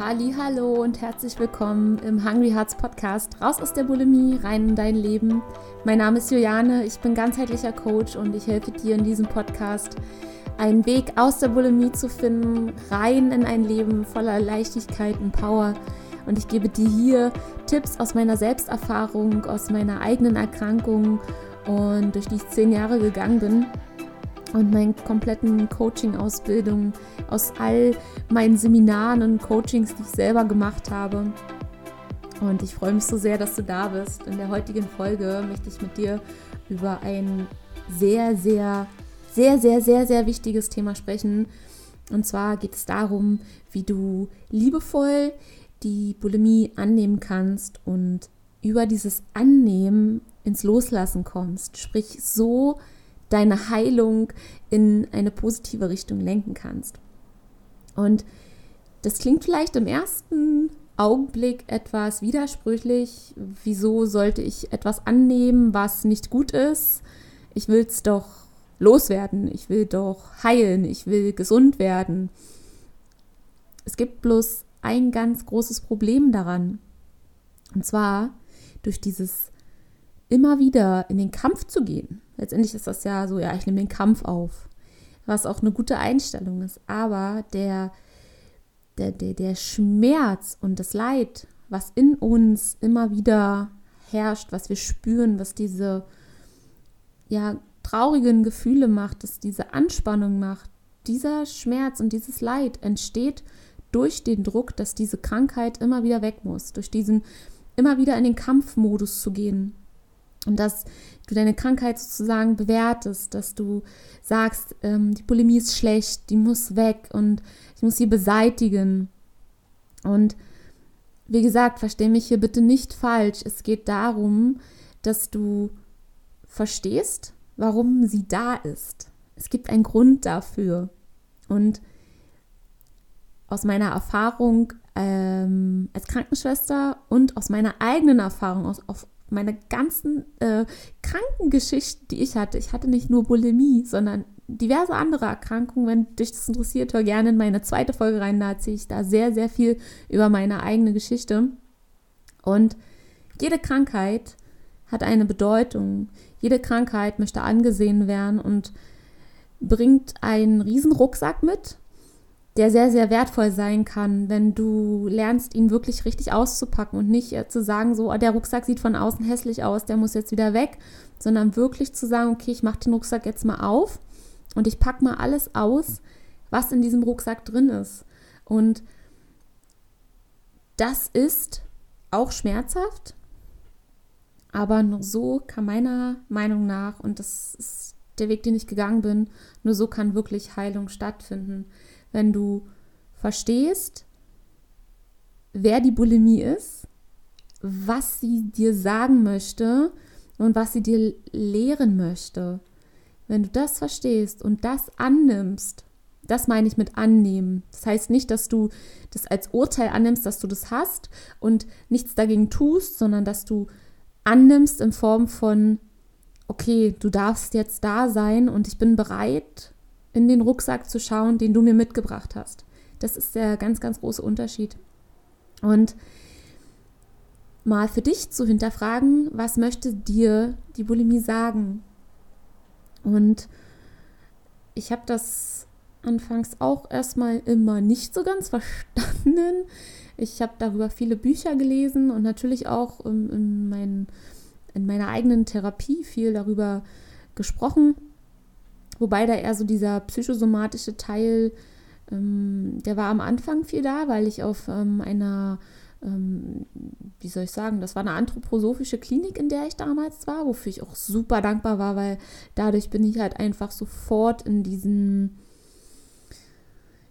Halli, hallo und herzlich willkommen im Hungry Hearts Podcast. Raus aus der Bulimie, rein in dein Leben. Mein Name ist Juliane, ich bin ganzheitlicher Coach und ich helfe dir in diesem Podcast, einen Weg aus der Bulimie zu finden, rein in ein Leben voller Leichtigkeit und Power. Und ich gebe dir hier Tipps aus meiner Selbsterfahrung, aus meiner eigenen Erkrankung und durch die ich zehn Jahre gegangen bin und meinen kompletten Coaching-Ausbildungen, aus all meinen Seminaren und Coachings, die ich selber gemacht habe. Und ich freue mich so sehr, dass du da bist. In der heutigen Folge möchte ich mit dir über ein sehr, sehr, sehr, sehr, sehr, sehr wichtiges Thema sprechen. Und zwar geht es darum, wie du liebevoll die Bulimie annehmen kannst und über dieses Annehmen ins Loslassen kommst. Sprich, so deine Heilung in eine positive Richtung lenken kannst. Und das klingt vielleicht im ersten Augenblick etwas widersprüchlich. Wieso sollte ich etwas annehmen, was nicht gut ist? Ich will es doch loswerden, ich will doch heilen, ich will gesund werden. Es gibt bloß ein ganz großes Problem daran. Und zwar durch dieses immer wieder in den Kampf zu gehen. Letztendlich ist das ja so, ja, ich nehme den Kampf auf, was auch eine gute Einstellung ist. Aber der, der, der, der Schmerz und das Leid, was in uns immer wieder herrscht, was wir spüren, was diese ja, traurigen Gefühle macht, dass diese Anspannung macht, dieser Schmerz und dieses Leid entsteht durch den Druck, dass diese Krankheit immer wieder weg muss, durch diesen immer wieder in den Kampfmodus zu gehen. Und dass du deine Krankheit sozusagen bewertest, dass du sagst, ähm, die Bulimie ist schlecht, die muss weg und ich muss sie beseitigen. Und wie gesagt, versteh mich hier bitte nicht falsch. Es geht darum, dass du verstehst, warum sie da ist. Es gibt einen Grund dafür. Und aus meiner Erfahrung ähm, als Krankenschwester und aus meiner eigenen Erfahrung, aus, auf, meine ganzen äh, Krankengeschichten, die ich hatte. Ich hatte nicht nur Bulimie, sondern diverse andere Erkrankungen. Wenn dich das interessiert, hör gerne in meine zweite Folge rein. Da erzähle ich da sehr, sehr viel über meine eigene Geschichte. Und jede Krankheit hat eine Bedeutung. Jede Krankheit möchte angesehen werden und bringt einen riesen Rucksack mit, der sehr, sehr wertvoll sein kann, wenn du lernst, ihn wirklich richtig auszupacken und nicht äh, zu sagen, so, oh, der Rucksack sieht von außen hässlich aus, der muss jetzt wieder weg, sondern wirklich zu sagen, okay, ich mache den Rucksack jetzt mal auf und ich packe mal alles aus, was in diesem Rucksack drin ist. Und das ist auch schmerzhaft, aber nur so kann meiner Meinung nach, und das ist der Weg, den ich gegangen bin, nur so kann wirklich Heilung stattfinden wenn du verstehst, wer die Bulimie ist, was sie dir sagen möchte und was sie dir lehren möchte. Wenn du das verstehst und das annimmst, das meine ich mit annehmen. Das heißt nicht, dass du das als Urteil annimmst, dass du das hast und nichts dagegen tust, sondern dass du annimmst in Form von, okay, du darfst jetzt da sein und ich bin bereit, in den Rucksack zu schauen, den du mir mitgebracht hast. Das ist der ganz, ganz große Unterschied. Und mal für dich zu hinterfragen, was möchte dir die Bulimie sagen? Und ich habe das anfangs auch erstmal immer nicht so ganz verstanden. Ich habe darüber viele Bücher gelesen und natürlich auch in, in, mein, in meiner eigenen Therapie viel darüber gesprochen. Wobei da eher so dieser psychosomatische Teil, ähm, der war am Anfang viel da, weil ich auf ähm, einer, ähm, wie soll ich sagen, das war eine anthroposophische Klinik, in der ich damals war, wofür ich auch super dankbar war, weil dadurch bin ich halt einfach sofort in diesen,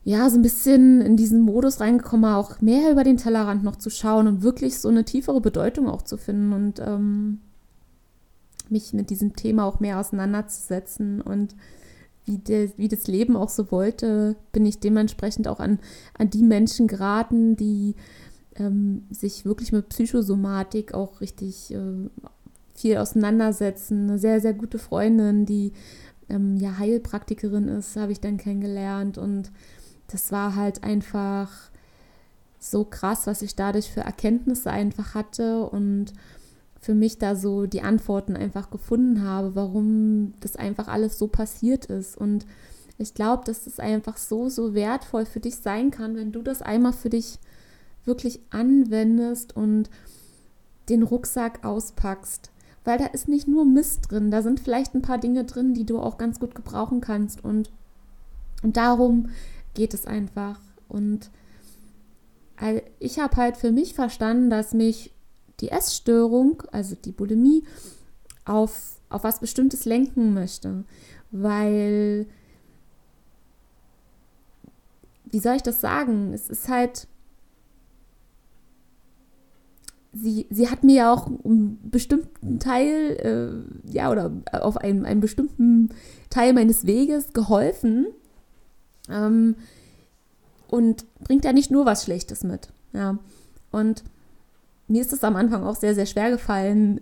ja, so ein bisschen in diesen Modus reingekommen, auch mehr über den Tellerrand noch zu schauen und wirklich so eine tiefere Bedeutung auch zu finden. Und ähm, mich mit diesem Thema auch mehr auseinanderzusetzen. Und wie, der, wie das Leben auch so wollte, bin ich dementsprechend auch an, an die Menschen geraten, die ähm, sich wirklich mit Psychosomatik auch richtig äh, viel auseinandersetzen. Eine sehr, sehr gute Freundin, die ähm, ja Heilpraktikerin ist, habe ich dann kennengelernt. Und das war halt einfach so krass, was ich dadurch für Erkenntnisse einfach hatte. Und für mich da so die Antworten einfach gefunden habe, warum das einfach alles so passiert ist. Und ich glaube, dass es einfach so, so wertvoll für dich sein kann, wenn du das einmal für dich wirklich anwendest und den Rucksack auspackst. Weil da ist nicht nur Mist drin, da sind vielleicht ein paar Dinge drin, die du auch ganz gut gebrauchen kannst. Und, und darum geht es einfach. Und ich habe halt für mich verstanden, dass mich die Essstörung, also die Bulimie, auf, auf was Bestimmtes lenken möchte. Weil, wie soll ich das sagen? Es ist halt, sie, sie hat mir ja auch einen bestimmten Teil, äh, ja, oder auf einem, einem bestimmten Teil meines Weges geholfen. Ähm, und bringt ja nicht nur was Schlechtes mit. Ja. Und mir ist es am Anfang auch sehr, sehr schwer gefallen,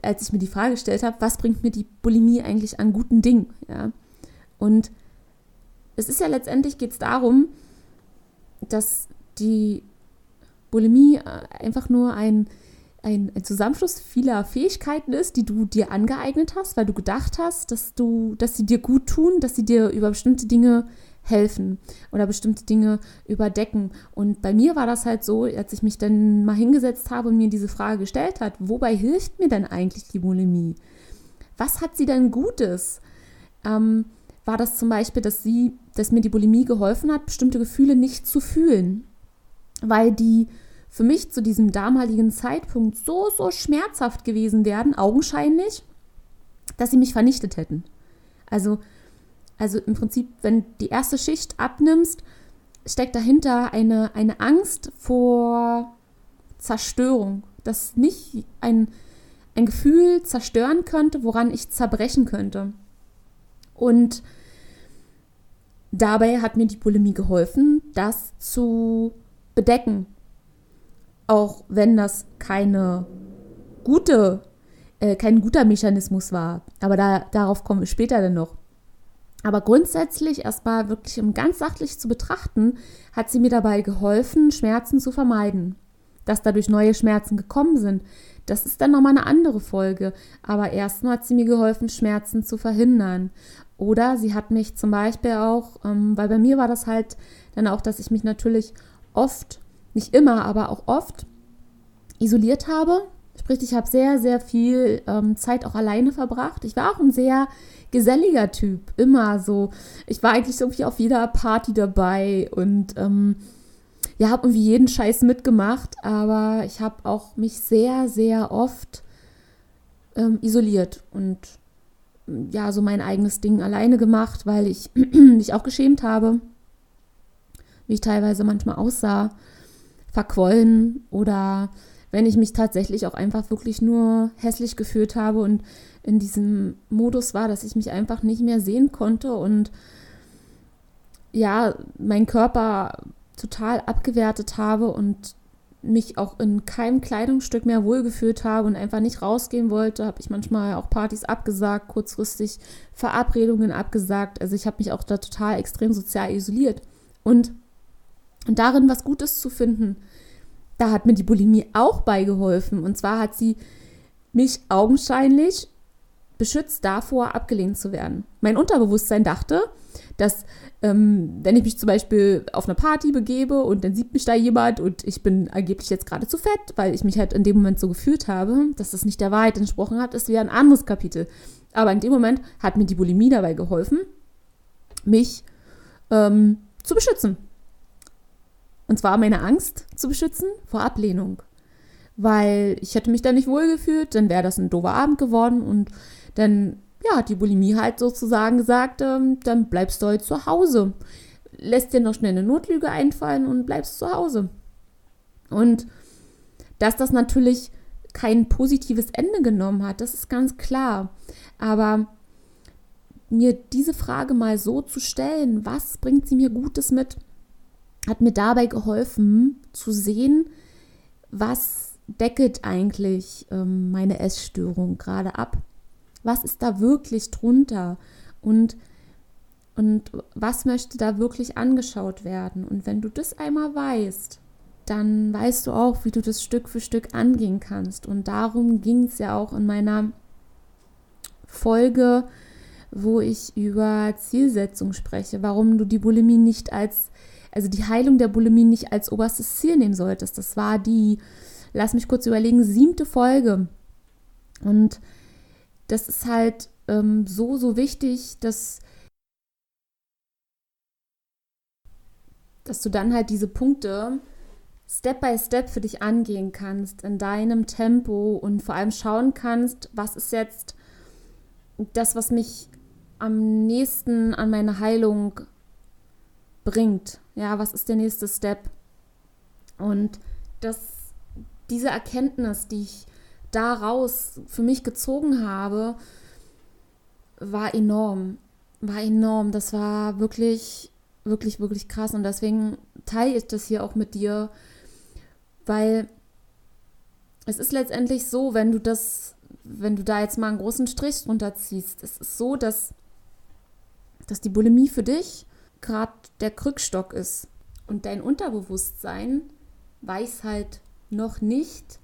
als ich mir die Frage gestellt habe, was bringt mir die Bulimie eigentlich an guten Dingen? Ja. Und es ist ja letztendlich geht es darum, dass die Bulimie äh, einfach nur ein, ein, ein, Zusammenschluss vieler Fähigkeiten ist, die du dir angeeignet hast, weil du gedacht hast, dass du, dass sie dir gut tun, dass sie dir über bestimmte Dinge helfen oder bestimmte Dinge überdecken. Und bei mir war das halt so, als ich mich dann mal hingesetzt habe und mir diese Frage gestellt hat, wobei hilft mir denn eigentlich die Bulimie? Was hat sie denn Gutes? Ähm, war das zum Beispiel, dass sie, dass mir die Bulimie geholfen hat, bestimmte Gefühle nicht zu fühlen, weil die für mich zu diesem damaligen Zeitpunkt so, so schmerzhaft gewesen wären, augenscheinlich, dass sie mich vernichtet hätten. Also also im Prinzip, wenn die erste Schicht abnimmst, steckt dahinter eine, eine Angst vor Zerstörung, dass mich ein, ein Gefühl zerstören könnte, woran ich zerbrechen könnte. Und dabei hat mir die Bulimie geholfen, das zu bedecken. Auch wenn das keine gute, äh, kein guter Mechanismus war. Aber da, darauf kommen wir später dann noch. Aber grundsätzlich erstmal wirklich um ganz sachlich zu betrachten, hat sie mir dabei geholfen, Schmerzen zu vermeiden. Dass dadurch neue Schmerzen gekommen sind, das ist dann nochmal eine andere Folge. Aber erstmal hat sie mir geholfen, Schmerzen zu verhindern. Oder sie hat mich zum Beispiel auch, ähm, weil bei mir war das halt dann auch, dass ich mich natürlich oft, nicht immer, aber auch oft isoliert habe. Sprich, ich habe sehr, sehr viel ähm, Zeit auch alleine verbracht. Ich war auch ein sehr geselliger Typ, immer so. Ich war eigentlich irgendwie auf jeder Party dabei und ähm, ja, habe irgendwie jeden Scheiß mitgemacht, aber ich habe auch mich sehr, sehr oft ähm, isoliert und ja, so mein eigenes Ding alleine gemacht, weil ich mich auch geschämt habe, wie ich teilweise manchmal aussah, verquollen oder wenn ich mich tatsächlich auch einfach wirklich nur hässlich gefühlt habe und in diesem Modus war, dass ich mich einfach nicht mehr sehen konnte und ja, mein Körper total abgewertet habe und mich auch in keinem Kleidungsstück mehr wohlgefühlt habe und einfach nicht rausgehen wollte, habe ich manchmal auch Partys abgesagt, kurzfristig Verabredungen abgesagt. Also ich habe mich auch da total extrem sozial isoliert. Und darin was Gutes zu finden, da hat mir die Bulimie auch beigeholfen. Und zwar hat sie mich augenscheinlich beschützt davor, abgelehnt zu werden. Mein Unterbewusstsein dachte, dass ähm, wenn ich mich zum Beispiel auf eine Party begebe und dann sieht mich da jemand und ich bin angeblich jetzt gerade zu fett, weil ich mich halt in dem Moment so gefühlt habe, dass das nicht der Wahrheit entsprochen hat, ist wieder ein anderes Kapitel. Aber in dem Moment hat mir die Bulimie dabei geholfen, mich ähm, zu beschützen. Und zwar meine Angst zu beschützen vor Ablehnung. Weil ich hätte mich da nicht wohlgefühlt, dann wäre das ein doofer Abend geworden und dann ja, hat die Bulimie halt sozusagen gesagt, ähm, dann bleibst du heute zu Hause. Lässt dir noch schnell eine Notlüge einfallen und bleibst zu Hause. Und dass das natürlich kein positives Ende genommen hat, das ist ganz klar. Aber mir diese Frage mal so zu stellen, was bringt sie mir Gutes mit, hat mir dabei geholfen zu sehen, was deckelt eigentlich ähm, meine Essstörung gerade ab was ist da wirklich drunter und, und was möchte da wirklich angeschaut werden. Und wenn du das einmal weißt, dann weißt du auch, wie du das Stück für Stück angehen kannst. Und darum ging es ja auch in meiner Folge, wo ich über Zielsetzung spreche, warum du die Bulimie nicht als, also die Heilung der Bulimie nicht als oberstes Ziel nehmen solltest. Das war die, lass mich kurz überlegen, siebte Folge. Und das ist halt ähm, so, so wichtig, dass, dass du dann halt diese Punkte Step by Step für dich angehen kannst, in deinem Tempo und vor allem schauen kannst, was ist jetzt das, was mich am nächsten an meine Heilung bringt. Ja, was ist der nächste Step? Und das, diese Erkenntnis, die ich daraus für mich gezogen habe, war enorm. War enorm. Das war wirklich, wirklich, wirklich krass. Und deswegen teile ich das hier auch mit dir, weil es ist letztendlich so, wenn du das, wenn du da jetzt mal einen großen Strich drunter ziehst, es ist so, dass, dass die Bulimie für dich gerade der Krückstock ist. Und dein Unterbewusstsein weiß halt noch nicht,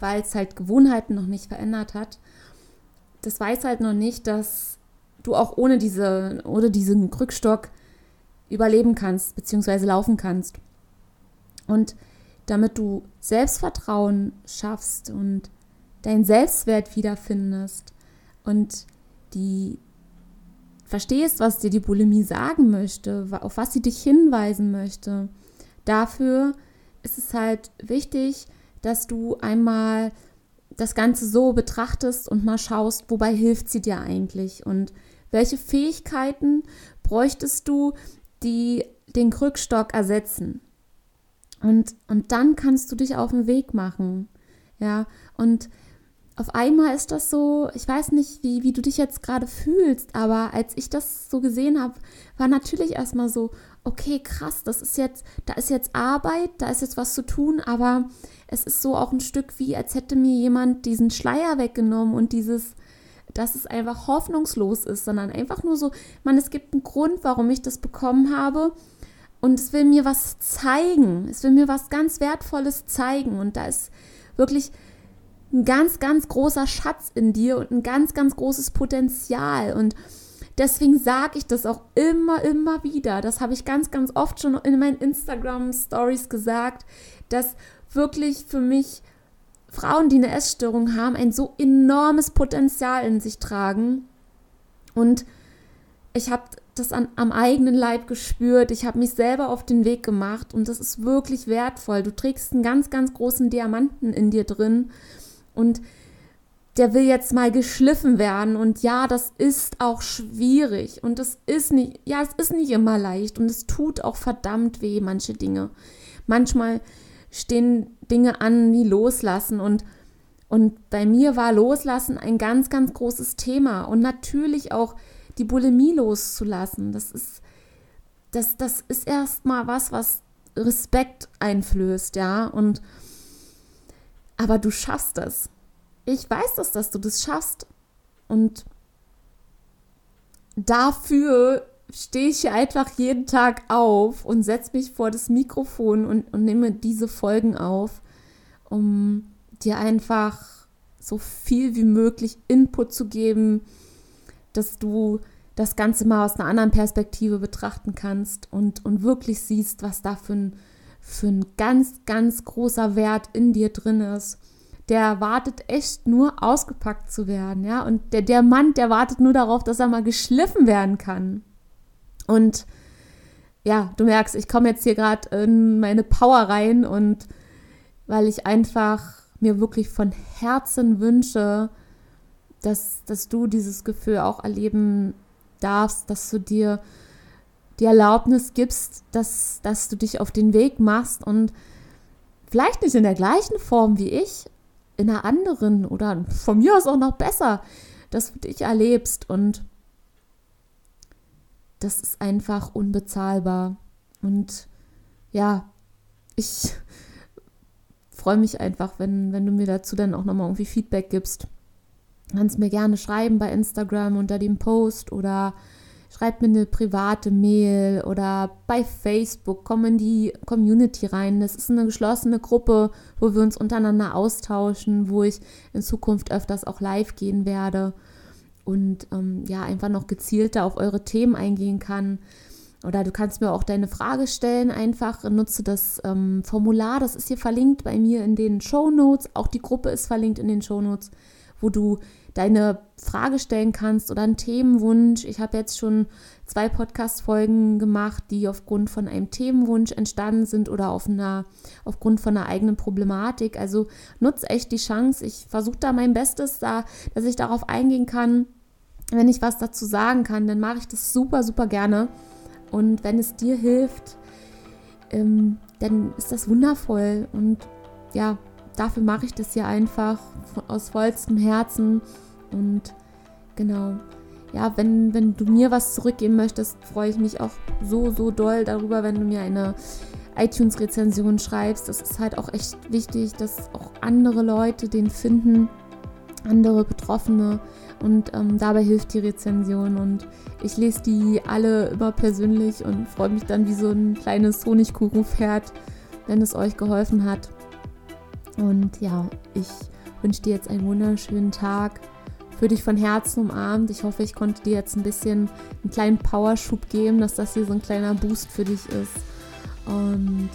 weil es halt Gewohnheiten noch nicht verändert hat, das weiß halt noch nicht, dass du auch ohne, diese, ohne diesen Krückstock überleben kannst, beziehungsweise laufen kannst. Und damit du Selbstvertrauen schaffst und deinen Selbstwert wiederfindest und die verstehst, was dir die Bulimie sagen möchte, auf was sie dich hinweisen möchte. Dafür ist es halt wichtig, dass du einmal das Ganze so betrachtest und mal schaust, wobei hilft sie dir eigentlich und welche Fähigkeiten bräuchtest du, die den Krückstock ersetzen. Und, und dann kannst du dich auf den Weg machen. Ja, und auf einmal ist das so, ich weiß nicht, wie, wie du dich jetzt gerade fühlst, aber als ich das so gesehen habe, war natürlich erstmal so, okay, krass, das ist jetzt, da ist jetzt Arbeit, da ist jetzt was zu tun, aber es ist so auch ein Stück wie, als hätte mir jemand diesen Schleier weggenommen und dieses, dass es einfach hoffnungslos ist, sondern einfach nur so, man, es gibt einen Grund, warum ich das bekommen habe und es will mir was zeigen, es will mir was ganz Wertvolles zeigen und da ist wirklich ein ganz, ganz großer Schatz in dir und ein ganz, ganz großes Potenzial. Und deswegen sage ich das auch immer, immer wieder. Das habe ich ganz, ganz oft schon in meinen Instagram-Stories gesagt, dass wirklich für mich Frauen, die eine Essstörung haben, ein so enormes Potenzial in sich tragen. Und ich habe das an, am eigenen Leib gespürt. Ich habe mich selber auf den Weg gemacht und das ist wirklich wertvoll. Du trägst einen ganz, ganz großen Diamanten in dir drin und der will jetzt mal geschliffen werden. Und ja, das ist auch schwierig. Und das ist nicht, ja, es ist nicht immer leicht. Und es tut auch verdammt weh, manche Dinge. Manchmal stehen Dinge an wie Loslassen. Und und bei mir war Loslassen ein ganz, ganz großes Thema. Und natürlich auch die Bulimie loszulassen. Das ist, das, das ist erstmal was, was Respekt einflößt, ja, und aber du schaffst es. Ich weiß das, dass du das schaffst. Und dafür stehe ich einfach jeden Tag auf und setze mich vor das Mikrofon und, und nehme diese Folgen auf, um dir einfach so viel wie möglich Input zu geben, dass du das Ganze mal aus einer anderen Perspektive betrachten kannst und, und wirklich siehst, was da für ein für ein ganz, ganz großer Wert in dir drin ist. Der wartet echt nur ausgepackt zu werden, ja. Und der, Mann, der wartet nur darauf, dass er mal geschliffen werden kann. Und ja, du merkst, ich komme jetzt hier gerade in meine Power rein und weil ich einfach mir wirklich von Herzen wünsche, dass, dass du dieses Gefühl auch erleben darfst, dass du dir die Erlaubnis gibst, dass, dass du dich auf den Weg machst und vielleicht nicht in der gleichen Form wie ich, in einer anderen oder von mir aus auch noch besser, dass du dich erlebst und das ist einfach unbezahlbar. Und ja, ich freue mich einfach, wenn, wenn du mir dazu dann auch nochmal irgendwie Feedback gibst. Kannst mir gerne schreiben bei Instagram unter dem Post oder schreib mir eine private Mail oder bei Facebook, komm in die Community rein. Das ist eine geschlossene Gruppe, wo wir uns untereinander austauschen, wo ich in Zukunft öfters auch live gehen werde und ähm, ja, einfach noch gezielter auf eure Themen eingehen kann. Oder du kannst mir auch deine Frage stellen, einfach nutze das ähm, Formular, das ist hier verlinkt bei mir in den Show Notes. Auch die Gruppe ist verlinkt in den Show Notes, wo du deine Frage stellen kannst oder einen Themenwunsch. Ich habe jetzt schon zwei Podcast-Folgen gemacht, die aufgrund von einem Themenwunsch entstanden sind oder auf einer, aufgrund von einer eigenen Problematik. Also nutze echt die Chance. Ich versuche da mein Bestes, da, dass ich darauf eingehen kann. Wenn ich was dazu sagen kann, dann mache ich das super, super gerne. Und wenn es dir hilft, ähm, dann ist das wundervoll. Und ja, dafür mache ich das hier einfach aus vollstem Herzen. Und genau, ja, wenn, wenn du mir was zurückgeben möchtest, freue ich mich auch so, so doll darüber, wenn du mir eine iTunes-Rezension schreibst. Das ist halt auch echt wichtig, dass auch andere Leute den finden, andere Betroffene. Und ähm, dabei hilft die Rezension. Und ich lese die alle immer persönlich und freue mich dann wie so ein kleines Honigkuchenpferd, wenn es euch geholfen hat. Und ja, ich wünsche dir jetzt einen wunderschönen Tag. Für dich von Herzen umarmt. Ich hoffe, ich konnte dir jetzt ein bisschen einen kleinen Powerschub geben, dass das hier so ein kleiner Boost für dich ist. Und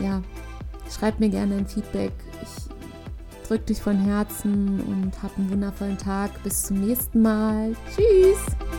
ja, schreib mir gerne ein Feedback. Ich drücke dich von Herzen und hab einen wundervollen Tag. Bis zum nächsten Mal. Tschüss!